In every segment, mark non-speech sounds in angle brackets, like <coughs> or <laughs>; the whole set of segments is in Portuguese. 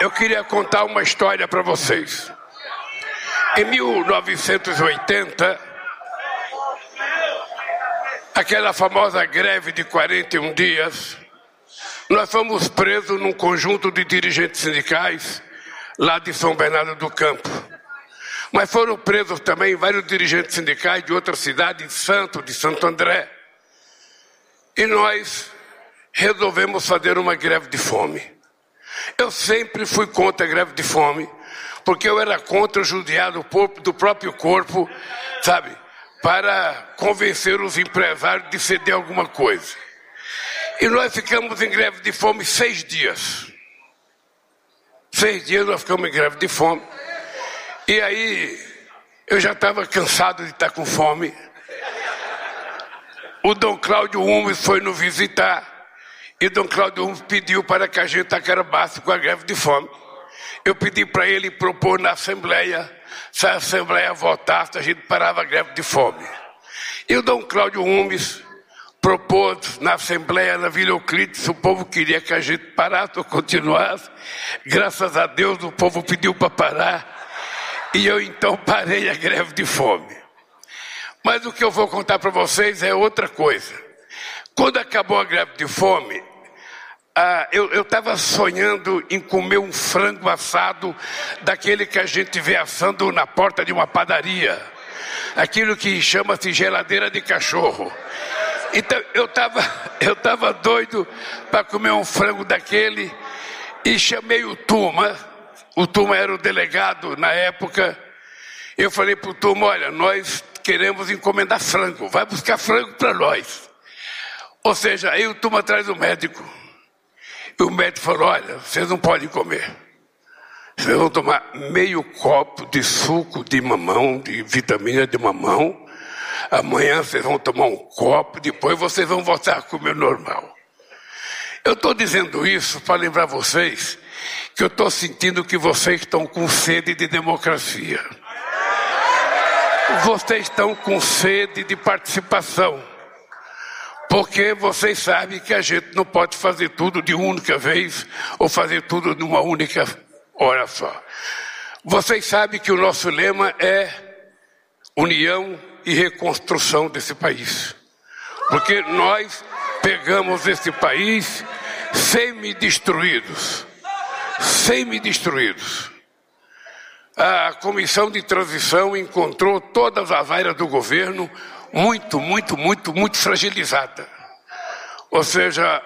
Eu queria contar uma história para vocês. Em 1980, aquela famosa greve de 41 dias, nós fomos presos num conjunto de dirigentes sindicais lá de São Bernardo do Campo. Mas foram presos também vários dirigentes sindicais de outras cidades, de Santo, de Santo André. E nós resolvemos fazer uma greve de fome. Eu sempre fui contra a greve de fome, porque eu era contra judiar do próprio corpo, sabe, para convencer os empresários de ceder alguma coisa. E nós ficamos em greve de fome seis dias. Seis dias nós ficamos em greve de fome. E aí eu já estava cansado de estar com fome. O Dom Cláudio Umes foi nos visitar. E Dom Cláudio Umes pediu para que a gente acarabasse com a greve de fome. Eu pedi para ele propor na Assembleia, se a Assembleia votasse, a gente parava a greve de fome. E o Dom Cláudio Umes propôs na Assembleia na Vila Euclides, o povo queria que a gente parasse ou continuasse. Graças a Deus o povo pediu para parar. E eu então parei a greve de fome. Mas o que eu vou contar para vocês é outra coisa. Quando acabou a greve de fome, ah, eu estava sonhando em comer um frango assado daquele que a gente vê assando na porta de uma padaria. Aquilo que chama-se geladeira de cachorro. Então eu estava <laughs> eu tava doido para comer um frango daquele e chamei o Tuma. O Tuma era o delegado na época. Eu falei para o Tuma: olha, nós queremos encomendar frango, vai buscar frango para nós. Ou seja, aí o Tuma traz o médico. E o médico falou: olha, vocês não podem comer. Vocês vão tomar meio copo de suco de mamão, de vitamina de mamão Amanhã vocês vão tomar um copo, depois vocês vão voltar a comer normal. Eu estou dizendo isso para lembrar vocês que eu estou sentindo que vocês estão com sede de democracia. Vocês estão com sede de participação. Porque vocês sabem que a gente não pode fazer tudo de única vez ou fazer tudo numa única hora só. Vocês sabem que o nosso lema é união e reconstrução desse país. Porque nós pegamos esse país semi-destruídos. Semi-destruídos. A comissão de transição encontrou todas as áreas do governo muito, muito, muito, muito fragilizada. Ou seja,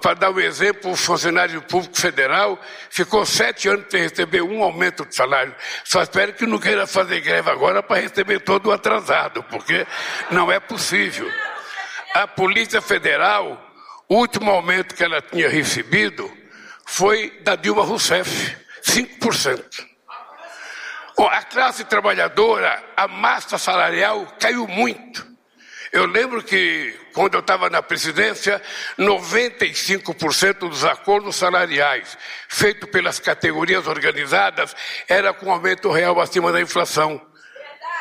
para dar um exemplo, o funcionário público federal ficou sete anos sem receber um aumento de salário. Só espero que não queira fazer greve agora para receber todo o atrasado, porque não é possível. A Polícia Federal, o último aumento que ela tinha recebido foi da Dilma Rousseff, 5%. A classe trabalhadora, a massa salarial caiu muito. Eu lembro que, quando eu estava na presidência, 95% dos acordos salariais feitos pelas categorias organizadas era com aumento real acima da inflação.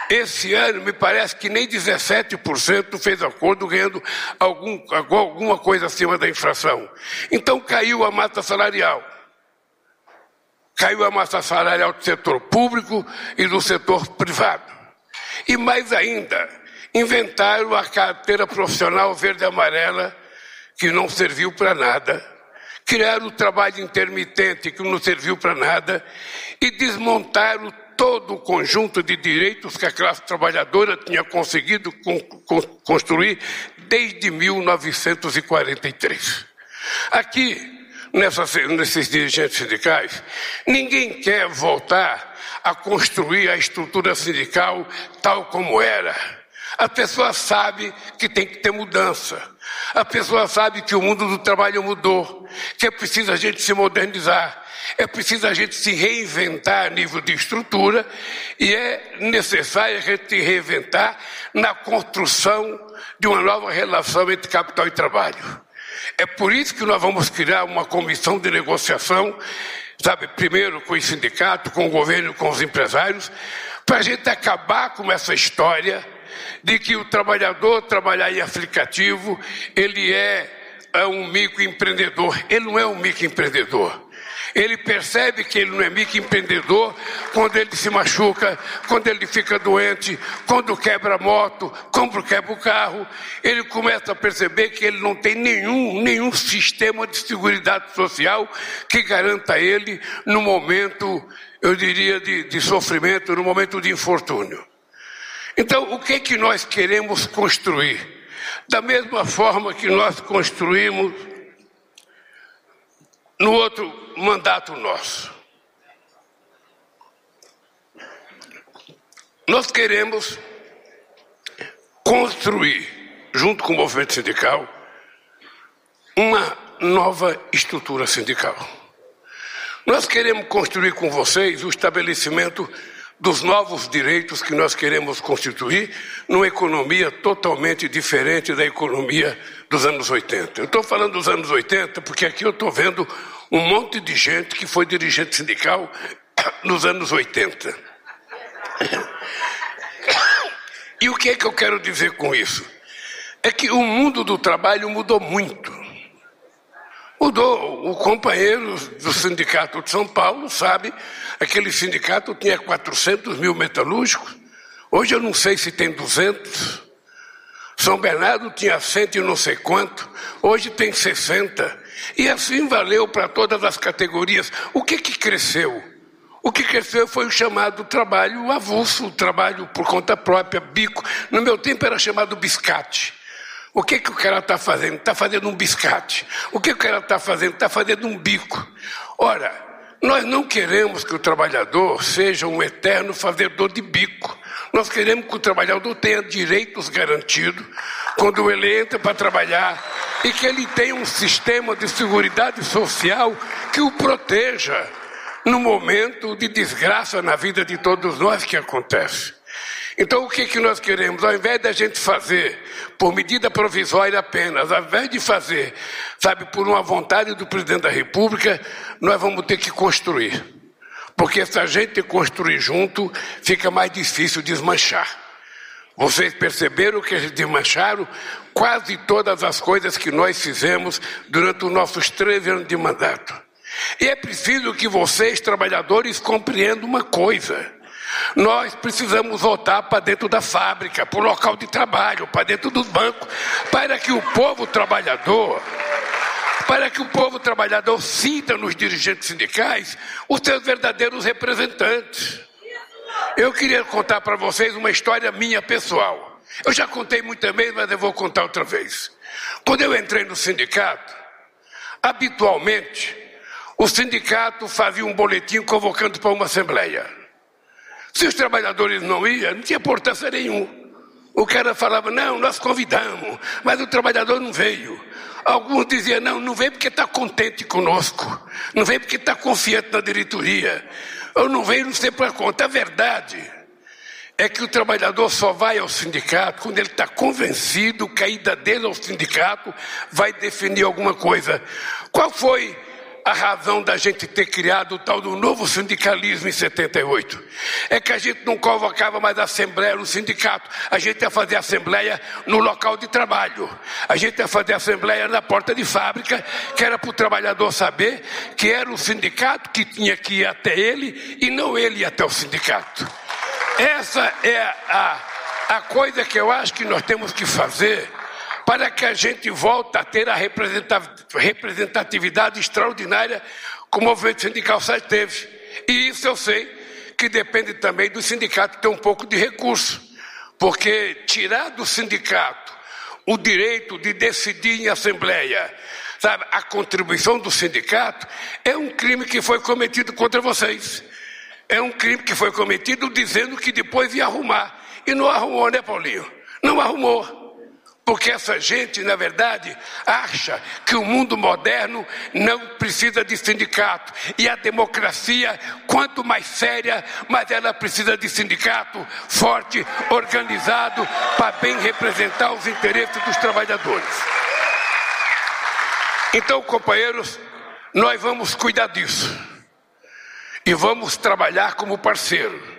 Esse ano, me parece que nem 17% fez acordo ganhando algum, alguma coisa acima da inflação. Então caiu a massa salarial. Caiu a massa salarial do setor público e do setor privado. E mais ainda, Inventaram a carteira profissional verde e amarela, que não serviu para nada. Criaram o trabalho intermitente, que não serviu para nada. E desmontaram todo o conjunto de direitos que a classe trabalhadora tinha conseguido construir desde 1943. Aqui, nessas, nesses dirigentes sindicais, ninguém quer voltar a construir a estrutura sindical tal como era a pessoa sabe que tem que ter mudança. A pessoa sabe que o mundo do trabalho mudou, que é preciso a gente se modernizar, é preciso a gente se reinventar a nível de estrutura e é necessário a gente se reinventar na construção de uma nova relação entre capital e trabalho. É por isso que nós vamos criar uma comissão de negociação, sabe, primeiro com o sindicato, com o governo, com os empresários, para a gente acabar com essa história de que o trabalhador trabalhar em aplicativo, ele é, é um microempreendedor. Ele não é um microempreendedor. Ele percebe que ele não é microempreendedor quando ele se machuca, quando ele fica doente, quando quebra a moto, quando quebra o carro. Ele começa a perceber que ele não tem nenhum, nenhum sistema de seguridade social que garanta ele no momento, eu diria, de, de sofrimento, no momento de infortúnio. Então, o que, que nós queremos construir? Da mesma forma que nós construímos no outro mandato nosso. Nós queremos construir, junto com o movimento sindical, uma nova estrutura sindical. Nós queremos construir com vocês o estabelecimento dos novos direitos que nós queremos constituir numa economia totalmente diferente da economia dos anos 80. Eu estou falando dos anos 80 porque aqui eu estou vendo um monte de gente que foi dirigente sindical <coughs> nos anos 80. E o que é que eu quero dizer com isso? É que o mundo do trabalho mudou muito. Mudou. O companheiro do Sindicato de São Paulo sabe, aquele sindicato tinha 400 mil metalúrgicos, hoje eu não sei se tem 200. São Bernardo tinha cento e não sei quanto, hoje tem 60. E assim valeu para todas as categorias. O que, que cresceu? O que cresceu foi o chamado trabalho avulso, o trabalho por conta própria, bico. No meu tempo era chamado biscate. O que, que o cara está fazendo? Está fazendo um biscate. O que o cara está fazendo? Está fazendo um bico. Ora, nós não queremos que o trabalhador seja um eterno fazedor de bico. Nós queremos que o trabalhador tenha direitos garantidos quando ele entra para trabalhar e que ele tenha um sistema de segurança social que o proteja no momento de desgraça na vida de todos nós que acontece. Então, o que, que nós queremos? Ao invés da gente fazer por medida provisória apenas, ao invés de fazer, sabe, por uma vontade do presidente da República, nós vamos ter que construir. Porque se a gente construir junto, fica mais difícil desmanchar. Vocês perceberam que eles desmancharam quase todas as coisas que nós fizemos durante os nossos três anos de mandato. E é preciso que vocês, trabalhadores, compreendam uma coisa. Nós precisamos voltar para dentro da fábrica, para o local de trabalho, para dentro dos bancos, para que o povo trabalhador, para que o povo trabalhador sinta nos dirigentes sindicais os seus verdadeiros representantes. Eu queria contar para vocês uma história minha pessoal. Eu já contei muitas vezes, mas eu vou contar outra vez. Quando eu entrei no sindicato, habitualmente, o sindicato fazia um boletim convocando para uma assembleia. Se os trabalhadores não iam, não tinha importância nenhum. O cara falava, não, nós convidamos, mas o trabalhador não veio. Alguns diziam, não, não veio porque está contente conosco, não veio porque está confiante na diretoria, ou não veio não sei para conta. A verdade é que o trabalhador só vai ao sindicato quando ele está convencido que a ida dele ao sindicato vai definir alguma coisa. Qual foi a razão da gente ter criado o tal do novo sindicalismo em 78. É que a gente não convocava mais assembleia no sindicato, a gente ia fazer assembleia no local de trabalho, a gente ia fazer assembleia na porta de fábrica, que era para o trabalhador saber que era o sindicato que tinha que ir até ele e não ele ir até o sindicato. Essa é a, a coisa que eu acho que nós temos que fazer para que a gente volte a ter a representatividade extraordinária que o movimento sindical sempre teve. E isso eu sei que depende também do sindicato ter um pouco de recurso, porque tirar do sindicato o direito de decidir em assembleia, sabe, a contribuição do sindicato é um crime que foi cometido contra vocês. É um crime que foi cometido dizendo que depois ia arrumar. E não arrumou, né, Paulinho? Não arrumou. Porque essa gente, na verdade, acha que o mundo moderno não precisa de sindicato. E a democracia, quanto mais séria, mais ela precisa de sindicato forte, organizado, para bem representar os interesses dos trabalhadores. Então, companheiros, nós vamos cuidar disso. E vamos trabalhar como parceiro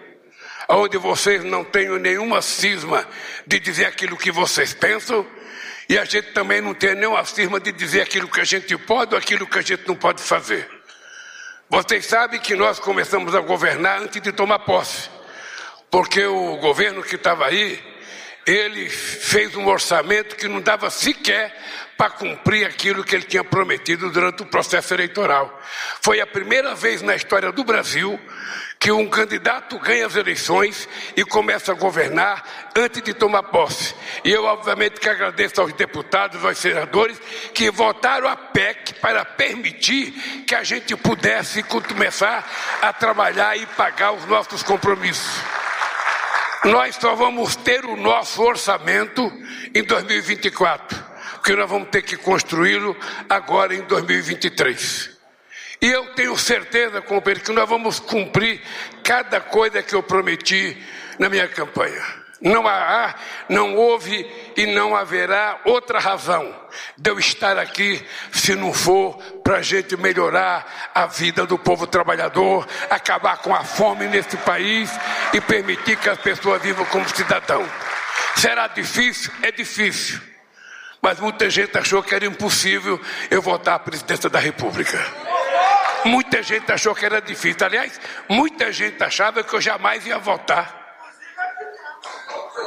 onde vocês não tenham nenhuma cisma de dizer aquilo que vocês pensam, e a gente também não tem nenhuma cisma de dizer aquilo que a gente pode ou aquilo que a gente não pode fazer. Vocês sabem que nós começamos a governar antes de tomar posse, porque o governo que estava aí, ele fez um orçamento que não dava sequer para cumprir aquilo que ele tinha prometido durante o processo eleitoral. Foi a primeira vez na história do Brasil que um candidato ganha as eleições e começa a governar antes de tomar posse. E eu, obviamente, que agradeço aos deputados, aos senadores que votaram a PEC para permitir que a gente pudesse começar a trabalhar e pagar os nossos compromissos. Nós só vamos ter o nosso orçamento em 2024, porque nós vamos ter que construí-lo agora em 2023. E eu tenho certeza, companheiro, que nós vamos cumprir cada coisa que eu prometi na minha campanha. Não há, não houve e não haverá outra razão de eu estar aqui se não for para a gente melhorar a vida do povo trabalhador, acabar com a fome nesse país e permitir que as pessoas vivam como cidadão. Será difícil? É difícil. Mas muita gente achou que era impossível eu votar a presidência da República. Muita gente achou que era difícil. Aliás, muita gente achava que eu jamais ia votar.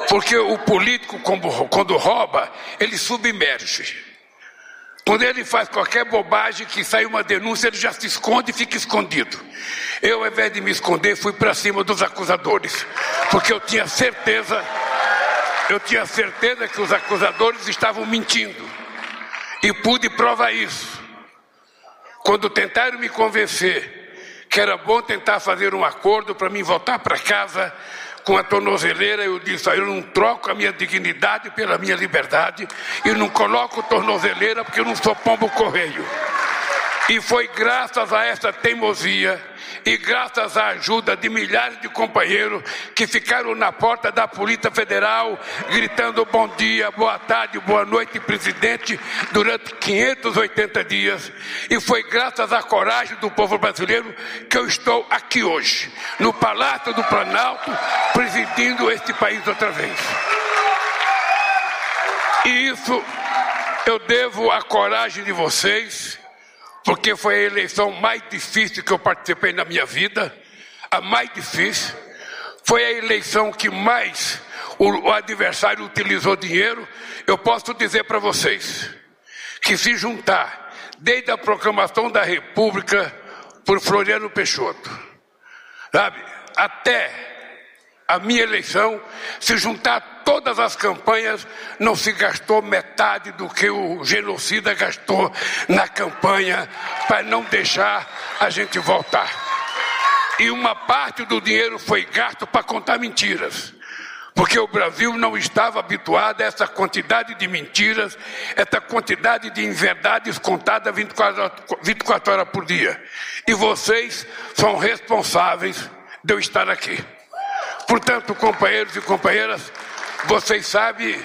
Porque o político, quando rouba, ele submerge. Quando ele faz qualquer bobagem que sai uma denúncia, ele já se esconde e fica escondido. Eu, ao invés de me esconder, fui para cima dos acusadores. Porque eu tinha certeza, eu tinha certeza que os acusadores estavam mentindo. E pude provar isso. Quando tentaram me convencer que era bom tentar fazer um acordo para mim voltar para casa com a tornozeleira, eu disse: eu não troco a minha dignidade pela minha liberdade e não coloco tornozeleira porque eu não sou pombo correio. E foi graças a essa teimosia e graças à ajuda de milhares de companheiros que ficaram na porta da Polícia Federal gritando bom dia, boa tarde, boa noite, presidente, durante 580 dias. E foi graças à coragem do povo brasileiro que eu estou aqui hoje, no Palácio do Planalto, presidindo este país outra vez. E isso eu devo à coragem de vocês porque foi a eleição mais difícil que eu participei na minha vida, a mais difícil. Foi a eleição que mais o, adversário utilizou dinheiro. Eu posso dizer para vocês que se juntar desde a proclamação da República por Floriano Peixoto, sabe, até a minha eleição, se juntar todas as campanhas, não se gastou metade do que o genocida gastou na campanha para não deixar a gente voltar. E uma parte do dinheiro foi gasto para contar mentiras. Porque o Brasil não estava habituado a essa quantidade de mentiras, essa quantidade de inverdades contadas 24, 24 horas por dia. E vocês são responsáveis de eu estar aqui. Portanto, companheiros e companheiras, vocês sabem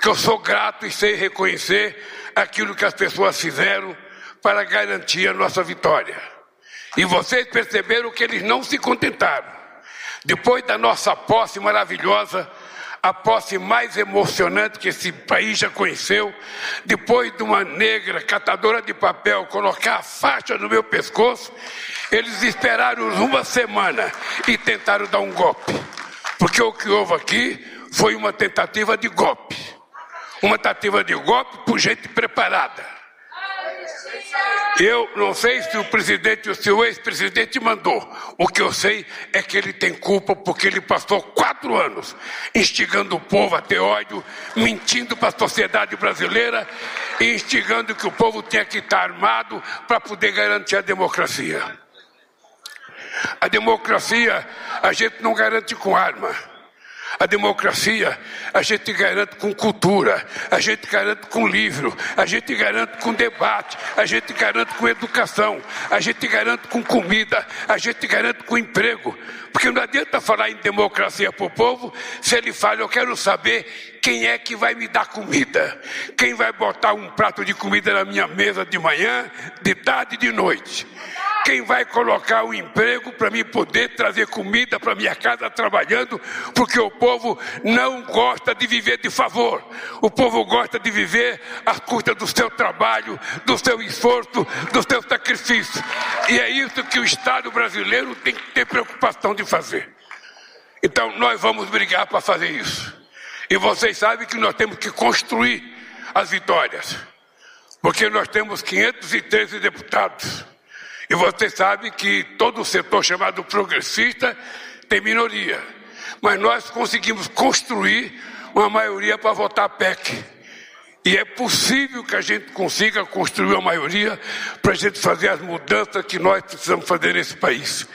que eu sou grato e sei reconhecer aquilo que as pessoas fizeram para garantir a nossa vitória. E vocês perceberam que eles não se contentaram. Depois da nossa posse maravilhosa, a posse mais emocionante que esse país já conheceu, depois de uma negra catadora de papel colocar a faixa no meu pescoço, eles esperaram uma semana e tentaram dar um golpe. Porque o que houve aqui foi uma tentativa de golpe. Uma tentativa de golpe por gente preparada. Eu não sei se o presidente, se o ex-presidente mandou. O que eu sei é que ele tem culpa porque ele passou quatro anos instigando o povo a ter ódio, mentindo para a sociedade brasileira e instigando que o povo tinha que estar armado para poder garantir a democracia. A democracia a gente não garante com arma. A democracia a gente garante com cultura, a gente garante com livro, a gente garante com debate, a gente garante com educação, a gente garante com comida, a gente garante com emprego. Porque não adianta falar em democracia para o povo se ele fala, eu quero saber quem é que vai me dar comida, quem vai botar um prato de comida na minha mesa de manhã, de tarde e de noite. Quem vai colocar o um emprego para mim poder trazer comida para minha casa trabalhando? Porque o povo não gosta de viver de favor. O povo gosta de viver à custa do seu trabalho, do seu esforço, do seu sacrifício. E é isso que o Estado brasileiro tem que ter preocupação de fazer. Então nós vamos brigar para fazer isso. E vocês sabem que nós temos que construir as vitórias. Porque nós temos 513 deputados. E você sabe que todo o setor chamado progressista tem minoria. Mas nós conseguimos construir uma maioria para votar PEC. E é possível que a gente consiga construir uma maioria para a gente fazer as mudanças que nós precisamos fazer nesse país.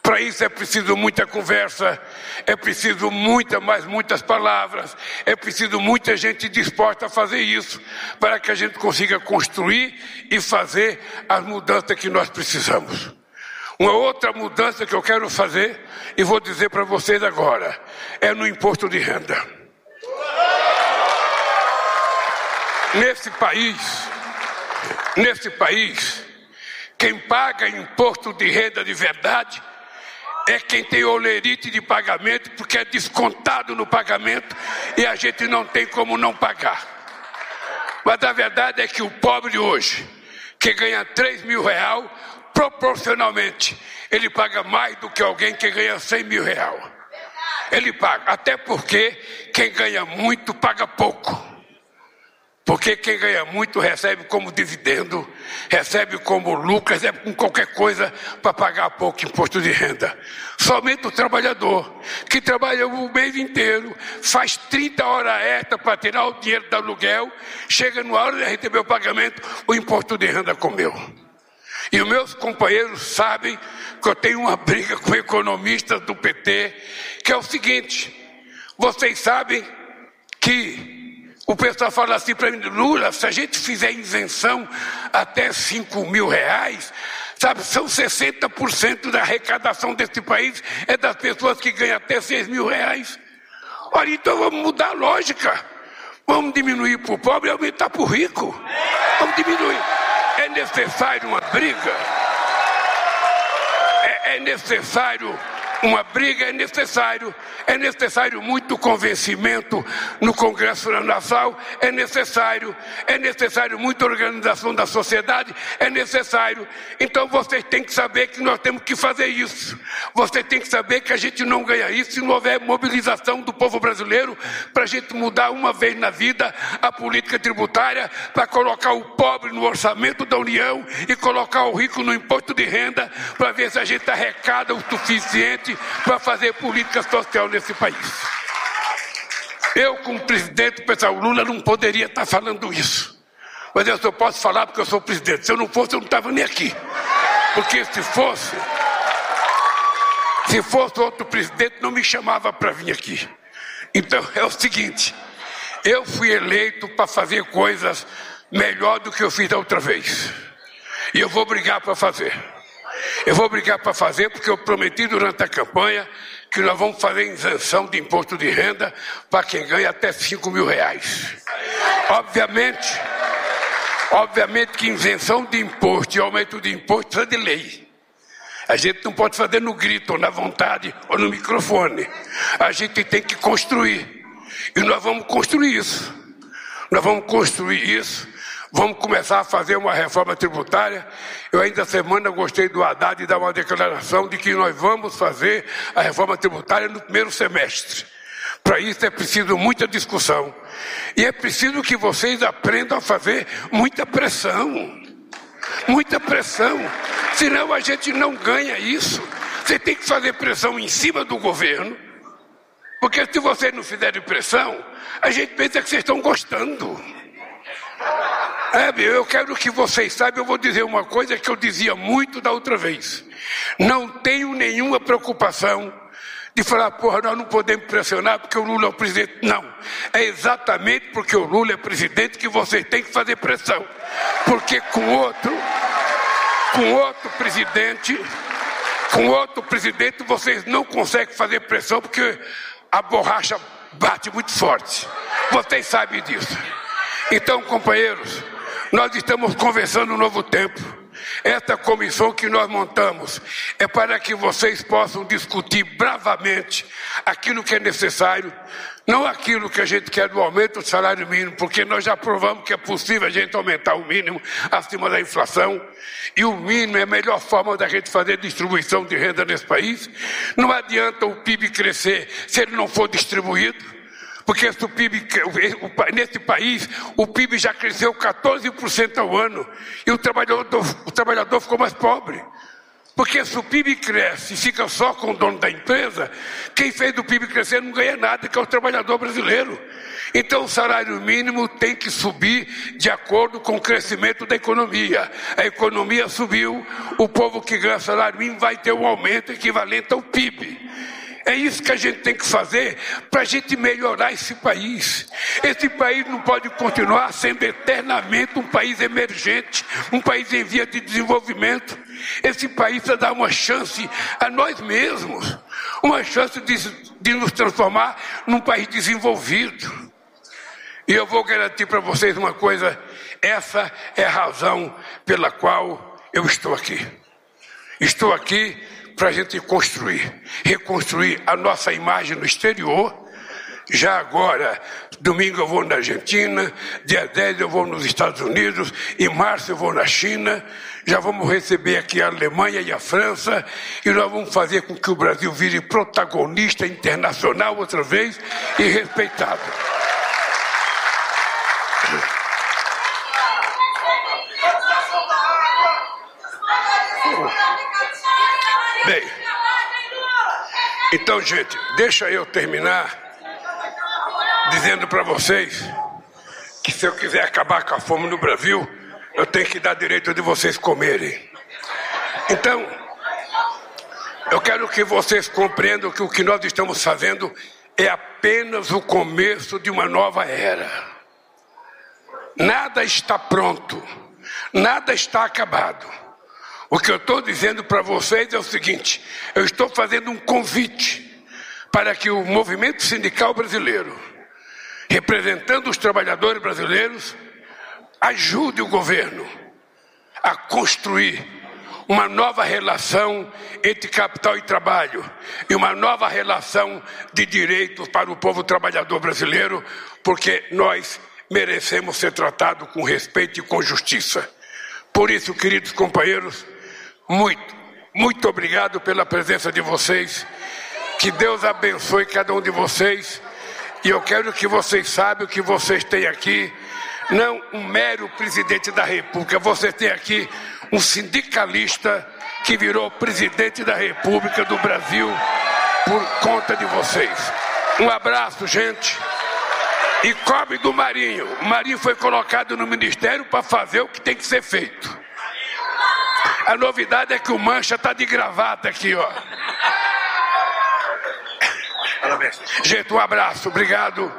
Para isso é preciso muita conversa, é preciso muita, mais muitas palavras, é preciso muita gente disposta a fazer isso, para que a gente consiga construir e fazer as mudanças que nós precisamos. Uma outra mudança que eu quero fazer, e vou dizer para vocês agora, é no imposto de renda. Nesse país, nesse país, quem paga imposto de renda de verdade é quem tem olerite de pagamento, porque é descontado no pagamento e a gente não tem como não pagar. Mas a verdade é que o pobre hoje, que ganha 3 mil real, proporcionalmente, ele paga mais do que alguém que ganha 100 mil real. Ele paga, até porque quem ganha muito paga pouco. Porque quem ganha muito recebe como dividendo, recebe como lucro, recebe com qualquer coisa para pagar pouco imposto de renda. Somente o trabalhador, que trabalha o mês inteiro, faz 30 horas extra para tirar o dinheiro do aluguel, chega na hora de receber o pagamento, o imposto de renda comeu. E os meus companheiros sabem que eu tenho uma briga com economistas do PT, que é o seguinte: vocês sabem que o pessoal fala assim para mim, Lula, se a gente fizer isenção até 5 mil reais, sabe, são 60% da arrecadação desse país é das pessoas que ganham até 6 mil reais. Olha, então vamos mudar a lógica. Vamos diminuir para o pobre e aumentar para o rico. Vamos diminuir. É necessário uma briga. É, é necessário uma briga é necessário, é necessário muito convencimento no Congresso Nacional, é necessário, é necessário muita organização da sociedade, é necessário. Então vocês têm que saber que nós temos que fazer isso. Você tem que saber que a gente não ganha isso se não houver mobilização do povo brasileiro para a gente mudar uma vez na vida a política tributária, para colocar o pobre no orçamento da União e colocar o rico no imposto de renda, para ver se a gente arrecada o suficiente para fazer política social nesse país. Eu, como presidente, pessoal, Lula não poderia estar falando isso. Mas eu só posso falar porque eu sou presidente. Se eu não fosse, eu não estava nem aqui. Porque se fosse, se fosse outro presidente, não me chamava para vir aqui. Então é o seguinte: eu fui eleito para fazer coisas melhor do que eu fiz da outra vez. E eu vou brigar para fazer. Eu vou brigar para fazer porque eu prometi durante a campanha que nós vamos fazer isenção de imposto de renda para quem ganha até 5 mil reais. Obviamente, obviamente que isenção de imposto e aumento de imposto é de lei. A gente não pode fazer no grito, ou na vontade, ou no microfone. A gente tem que construir. E nós vamos construir isso. Nós vamos construir isso Vamos começar a fazer uma reforma tributária. Eu ainda semana gostei do Haddad dar uma declaração de que nós vamos fazer a reforma tributária no primeiro semestre. Para isso é preciso muita discussão. E é preciso que vocês aprendam a fazer muita pressão. Muita pressão. Senão a gente não ganha isso. Você tem que fazer pressão em cima do governo. Porque se vocês não fizerem pressão, a gente pensa que vocês estão gostando. É, eu quero que vocês saibam, eu vou dizer uma coisa que eu dizia muito da outra vez. Não tenho nenhuma preocupação de falar, porra, nós não podemos pressionar porque o Lula é o presidente. Não. É exatamente porque o Lula é presidente que vocês têm que fazer pressão. Porque com outro, com outro presidente, com outro presidente, vocês não conseguem fazer pressão porque a borracha bate muito forte. Vocês sabem disso. Então, companheiros, nós estamos conversando um novo tempo. Esta comissão que nós montamos é para que vocês possam discutir bravamente aquilo que é necessário, não aquilo que a gente quer do aumento do salário mínimo, porque nós já provamos que é possível a gente aumentar o mínimo acima da inflação, e o mínimo é a melhor forma da gente fazer distribuição de renda nesse país. Não adianta o PIB crescer se ele não for distribuído. Porque PIB, nesse país, o PIB já cresceu 14% ao ano e o trabalhador, o trabalhador ficou mais pobre. Porque se o PIB cresce e fica só com o dono da empresa, quem fez o PIB crescer não ganha nada, que é o trabalhador brasileiro. Então o salário mínimo tem que subir de acordo com o crescimento da economia. A economia subiu, o povo que ganha salário mínimo vai ter um aumento equivalente ao PIB. É isso que a gente tem que fazer para a gente melhorar esse país. Esse país não pode continuar sendo eternamente um país emergente, um país em via de desenvolvimento. Esse país precisa dar uma chance a nós mesmos, uma chance de, de nos transformar num país desenvolvido. E eu vou garantir para vocês uma coisa: essa é a razão pela qual eu estou aqui. Estou aqui para a gente construir, reconstruir a nossa imagem no exterior. Já agora, domingo eu vou na Argentina, dia 10 eu vou nos Estados Unidos, em março eu vou na China, já vamos receber aqui a Alemanha e a França, e nós vamos fazer com que o Brasil vire protagonista internacional outra vez e respeitado. Então, gente, deixa eu terminar dizendo para vocês que se eu quiser acabar com a fome no Brasil, eu tenho que dar direito de vocês comerem. Então, eu quero que vocês compreendam que o que nós estamos fazendo é apenas o começo de uma nova era. Nada está pronto, nada está acabado. O que eu estou dizendo para vocês é o seguinte: eu estou fazendo um convite para que o movimento sindical brasileiro, representando os trabalhadores brasileiros, ajude o governo a construir uma nova relação entre capital e trabalho e uma nova relação de direitos para o povo trabalhador brasileiro, porque nós merecemos ser tratados com respeito e com justiça. Por isso, queridos companheiros, muito, muito obrigado pela presença de vocês. Que Deus abençoe cada um de vocês. E eu quero que vocês saibam que vocês têm aqui não um mero presidente da República, vocês têm aqui um sindicalista que virou presidente da República do Brasil por conta de vocês. Um abraço, gente. E cobre do Marinho. O Marinho foi colocado no ministério para fazer o que tem que ser feito. A novidade é que o Mancha tá de gravata aqui, ó. Gente, um abraço, obrigado.